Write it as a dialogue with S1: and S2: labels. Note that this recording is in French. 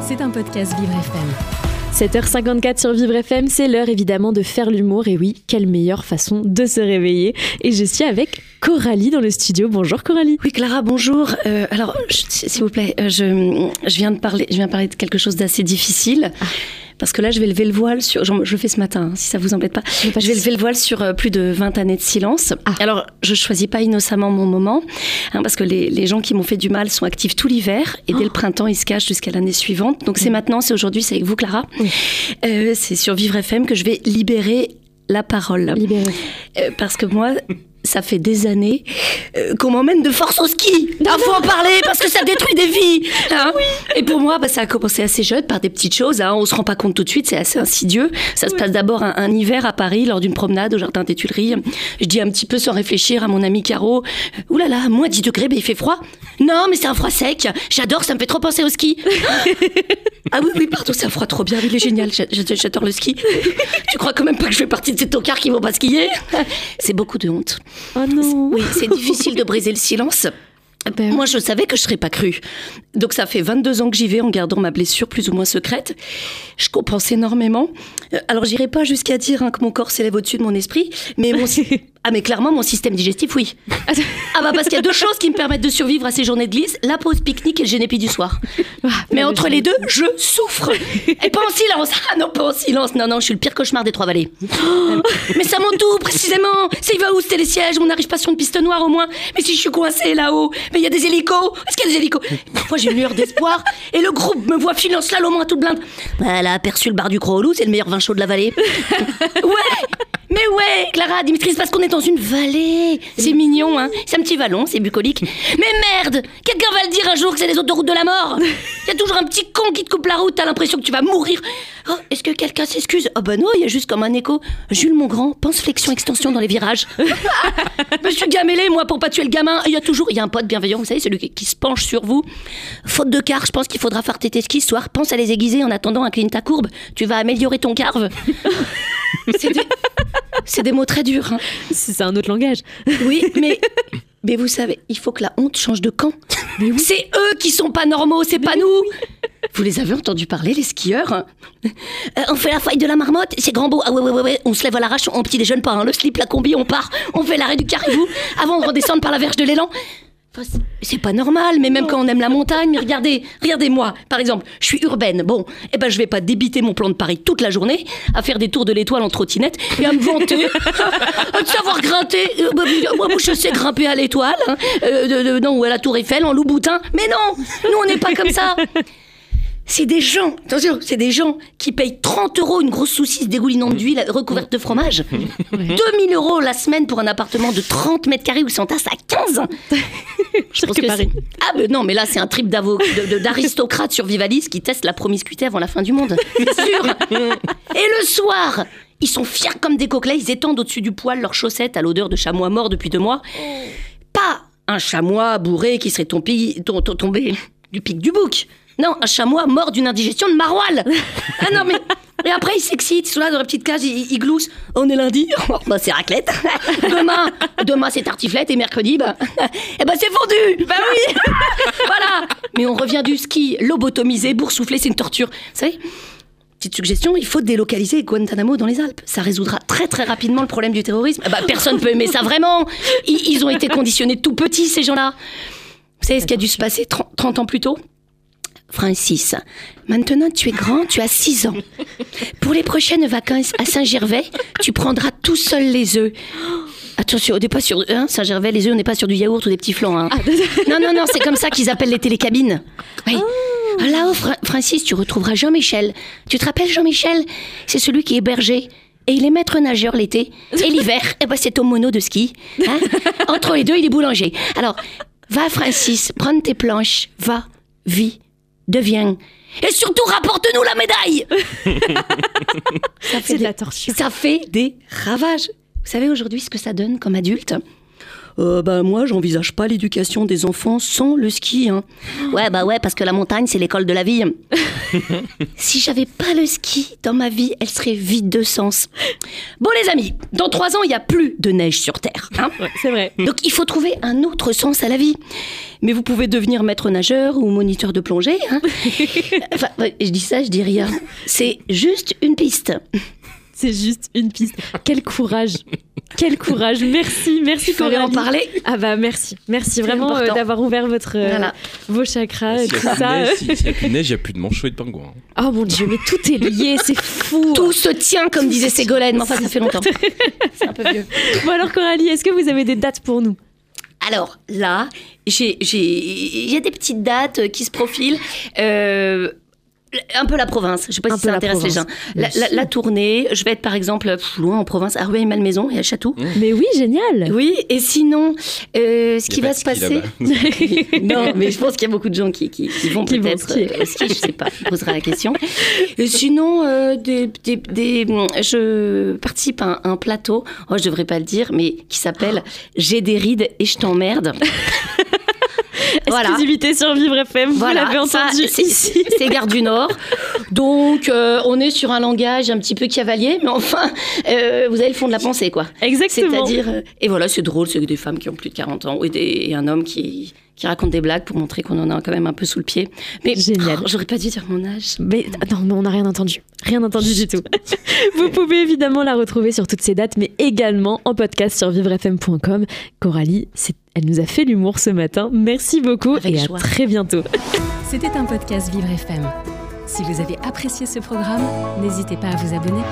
S1: C'est un podcast Vivre FM.
S2: 7h54 sur Vivre FM, c'est l'heure évidemment de faire l'humour. Et oui, quelle meilleure façon de se réveiller. Et je suis avec Coralie dans le studio. Bonjour Coralie.
S3: Oui Clara, bonjour. Euh, alors, s'il vous plaît, euh, je, je viens de parler, je viens de parler de quelque chose d'assez difficile. Parce que là, je vais lever le voile sur. Je, je le fais ce matin, hein, si ça vous embête pas. Je vais lever le voile sur euh, plus de 20 années de silence.
S2: Ah.
S3: Alors, je choisis pas innocemment mon moment, hein, parce que les, les gens qui m'ont fait du mal sont actifs tout l'hiver, et dès le printemps, ils se cachent jusqu'à l'année suivante. Donc, c'est maintenant, c'est aujourd'hui, c'est avec vous, Clara. Euh, c'est sur Vivre FM que je vais libérer la parole.
S2: Libérée.
S3: Euh, parce que moi, ça fait des années euh, qu'on m'emmène de force au ski. Il faut en parler parce que ça détruit des vies. hein. Et pour moi, bah, ça a commencé assez jeune par des petites choses. Hein. On se rend pas compte tout de suite, c'est assez insidieux. Ça se passe d'abord un, un hiver à Paris lors d'une promenade au jardin des Tuileries. Je dis un petit peu sans réfléchir à mon ami Caro. Ouh là là, moins 10 degrés, mais il fait froid. Non, mais c'est un froid sec. J'adore, ça me fait trop penser au ski. Ah oui, oui, pardon, c'est un froid trop bien, il est génial, j'a- j'a- j'adore le ski. Tu crois quand même pas que je fais partie de ces tocards qui vont pas skier? C'est beaucoup de honte.
S2: Oh non.
S3: Oui, c'est difficile de briser le silence.
S2: Ben,
S3: Moi, je savais que je serais pas crue. Donc, ça fait 22 ans que j'y vais en gardant ma blessure plus ou moins secrète. Je compense énormément. Euh, Alors, j'irai pas jusqu'à dire hein, que mon corps s'élève au-dessus de mon esprit, mais mon... ah, mais clairement, mon système digestif, oui. Ah bah parce qu'il y a deux choses qui me permettent de survivre à ces journées de glisse la pause pique-nique et le génépi du soir. Mais entre les deux, je souffre. Et pas en silence. Ah non, pas en silence. Non, non, je suis le pire cauchemar des trois vallées. Mais ça monte tout, précisément. C'est il va où, c'était les sièges? On n'arrive pas sur une piste noire au moins. Mais si je suis coincée là-haut, mais il y a des hélicos. Est-ce qu'il y a des hélicos? Parfois j'ai une lueur d'espoir et le groupe me voit filer en slalom à toute blinde. Bah, Elle a aperçu le bar du Gros Loup, c'est le meilleur vin chaud de la vallée. Ouais mais ouais, Clara, Dimitri, c'est parce qu'on est dans une vallée. C'est mignon, hein. C'est un petit vallon, c'est bucolique. Mais merde Quelqu'un va le dire un jour que c'est les autoroutes de la mort. Il y a toujours un petit con qui te coupe la route, t'as l'impression que tu vas mourir. Oh, Est-ce que quelqu'un s'excuse? Oh bah non, il y a juste comme un écho. Jules Mongrand, pense flexion extension dans les virages. Je suis gamellé, moi, pour pas tuer le gamin. Il y a toujours, il y a un pote bienveillant, vous savez, celui qui, qui se penche sur vous. Faute de car, je pense qu'il faudra faire tes skis ce soir. Pense à les aiguiser en attendant incline ta courbe. Tu vas améliorer ton carve. C'est des, c'est des mots très durs. hein.
S2: C'est un autre langage.
S3: Oui, mais, mais vous savez, il faut que la honte change de camp. C'est eux qui sont pas normaux, c'est pas nous. Vous les avez entendus parler, les skieurs hein Euh, On fait la faille de la marmotte, c'est grand beau. Ah ouais, ouais, ouais, ouais. On se lève à l'arrache, on petit déjeune pas. hein. Le slip, la combi, on part. On fait l'arrêt du caribou avant de redescendre par la verge de l'élan. C'est- pas normal, mais même quand on aime la montagne, regardez, regardez-moi, par exemple, je suis urbaine, bon, eh ben je vais pas débiter mon plan de Paris toute la journée à faire des tours de l'étoile en trottinette et à me vanter de savoir grimper. Euh, bah, Moi, moi, je sais grimper à l'étoile, hein, euh, non, ou à la Tour Eiffel en loup-boutin, mais non, nous on n'est pas comme ça. C'est des gens, attention, c'est des gens qui payent 30 euros une grosse saucisse dégoulinante d'huile recouverte de fromage. 2000 euros la semaine pour un appartement de 30 mètres carrés où s'entasse à 15. Je pense
S2: que Paris.
S3: Ah, ben non, mais là, c'est un trip d'aristocrates sur Vivalis qui testent la promiscuité avant la fin du monde. C'est sûr. Et le soir, ils sont fiers comme des coquelets, ils étendent au-dessus du poil leurs chaussettes à l'odeur de chamois mort depuis deux mois. Pas un chamois bourré qui serait tombé, tom- tom- tombé du pic du bouc. Non, un chamois mort d'une indigestion de maroilles. Ah non, mais. Et après, ils s'excitent, ils sont là dans la petite cage, ils, ils gloussent. On est lundi, oh, bah c'est raclette. Demain, demain c'est tartiflette et mercredi, bah, eh ben c'est fondu. Bah oui. voilà. Mais on revient du ski, lobotomisé, boursouflé, c'est une torture. Vous savez Petite suggestion, il faut délocaliser Guantanamo dans les Alpes. Ça résoudra très très rapidement le problème du terrorisme. Ah Bah, personne peut aimer ça vraiment. Ils, ils ont été conditionnés tout petits, ces gens-là. Vous savez ce qui a dû se passer 30, 30 ans plus tôt? Francis, maintenant tu es grand, tu as 6 ans. Pour les prochaines vacances à Saint-Gervais, tu prendras tout seul les œufs. Attention, on n'est pas sur hein, Saint-Gervais, les œufs, on n'est pas sur du yaourt ou des petits flancs. hein. Non, non, non, c'est comme ça qu'ils appellent les télécabines. Oui. Là-haut, Fra- Francis, tu retrouveras Jean-Michel. Tu te rappelles Jean-Michel? C'est celui qui est berger. Et il est maître nageur l'été. Et l'hiver, eh ben, c'est au mono de ski. hein. Entre les deux, il est boulanger. Alors, va Francis, prends tes planches, va, vis, deviens. Et surtout, rapporte-nous la médaille ça, fait
S2: de
S3: des,
S2: la torture.
S3: ça fait des ravages. Vous savez aujourd'hui ce que ça donne comme adulte Euh, bah moi, j'envisage pas l'éducation des enfants sans le ski. hein. Ouais, bah ouais, parce que la montagne, c'est l'école de la vie. si j'avais pas le ski dans ma vie, elle serait vide de sens. Bon, les amis, dans trois ans, il y a plus de neige sur Terre. hein.
S2: Ouais, c'est vrai.
S3: Donc il faut trouver un autre sens à la vie. Mais vous pouvez devenir maître nageur ou moniteur de plongée. hein. enfin, je dis ça, je dis rien. C'est juste une piste.
S2: C'est juste une piste. Quel courage. Quel courage. Merci, merci
S3: fallait en
S2: Coralie.
S3: parler.
S2: Ah bah merci. Merci vraiment euh, d'avoir ouvert votre, euh,
S3: Voilà.
S2: vos chakras,
S4: S'il
S2: tout ça.
S4: si- s'il y a plus de neige, il n'y a plus de manchots et de pingouins.
S2: Oh mon dieu, mais tout est lié, c'est fou.
S3: Tout se tient, comme disait Ségolène. Enfin, ça fait longtemps. C'est un peu vieux.
S2: Bon alors Coralie, est-ce que vous avez des dates pour nous?
S3: Alors là, j'ai, j'ai- il y a des petites dates qui se profilent. Euh, un peu la province, je sais pas
S2: Un
S3: si ça intéresse les gens. La, tournée, je vais être par exemple loin en province, à Rueil-Malmaison et à Château.
S2: Mais oui, génial.
S3: Oui, et sinon, euh, ce qui va se passer. non, mais je pense qu'il y a beaucoup de gens qui, qui, qui vont
S2: Qui vont
S3: peut-être
S2: skier.
S3: euh, skier, je sais pas, on posera la question. Et sinon, euh, des, des, des- je participe à un, un plateau, oh, je devrais pas le dire, mais qui s'appelle J'ai des rides et je t'emmerde. voilà.
S2: Exclusivité sur Vivre FM, vous
S3: Voilà,
S2: l'avez
S3: ça,
S2: entendu
S3: c'est-
S2: ici.
S3: C'est Gare du Nord. Donc, euh, on est sur un langage un petit peu cavalier, mais enfin, euh, vous avez le fond de la pensée, quoi.
S2: Exactement.
S3: C'est-à-dire, euh, et voilà, c'est drôle, c'est que des femmes qui ont plus de 40 ans et, des- et un homme qui, qui raconte des blagues pour montrer qu'on en a quand même un peu sous le pied. Mais
S2: Génial.
S3: oh, j'aurais pas dû dire mon âge.
S2: Mais non, mais on n'a rien entendu. Rien entendu du tout. Vous pouvez évidemment la retrouver sur toutes ces dates, mais également en podcast sur vivrefm.com. Coralie, c'est- elle nous a fait l'humour ce matin. Merci beaucoup
S3: Avec
S2: et à
S3: joie.
S2: très bientôt.
S1: C'était un podcast Vivre FM. Si vous avez apprécié ce programme, n'hésitez pas à vous abonner.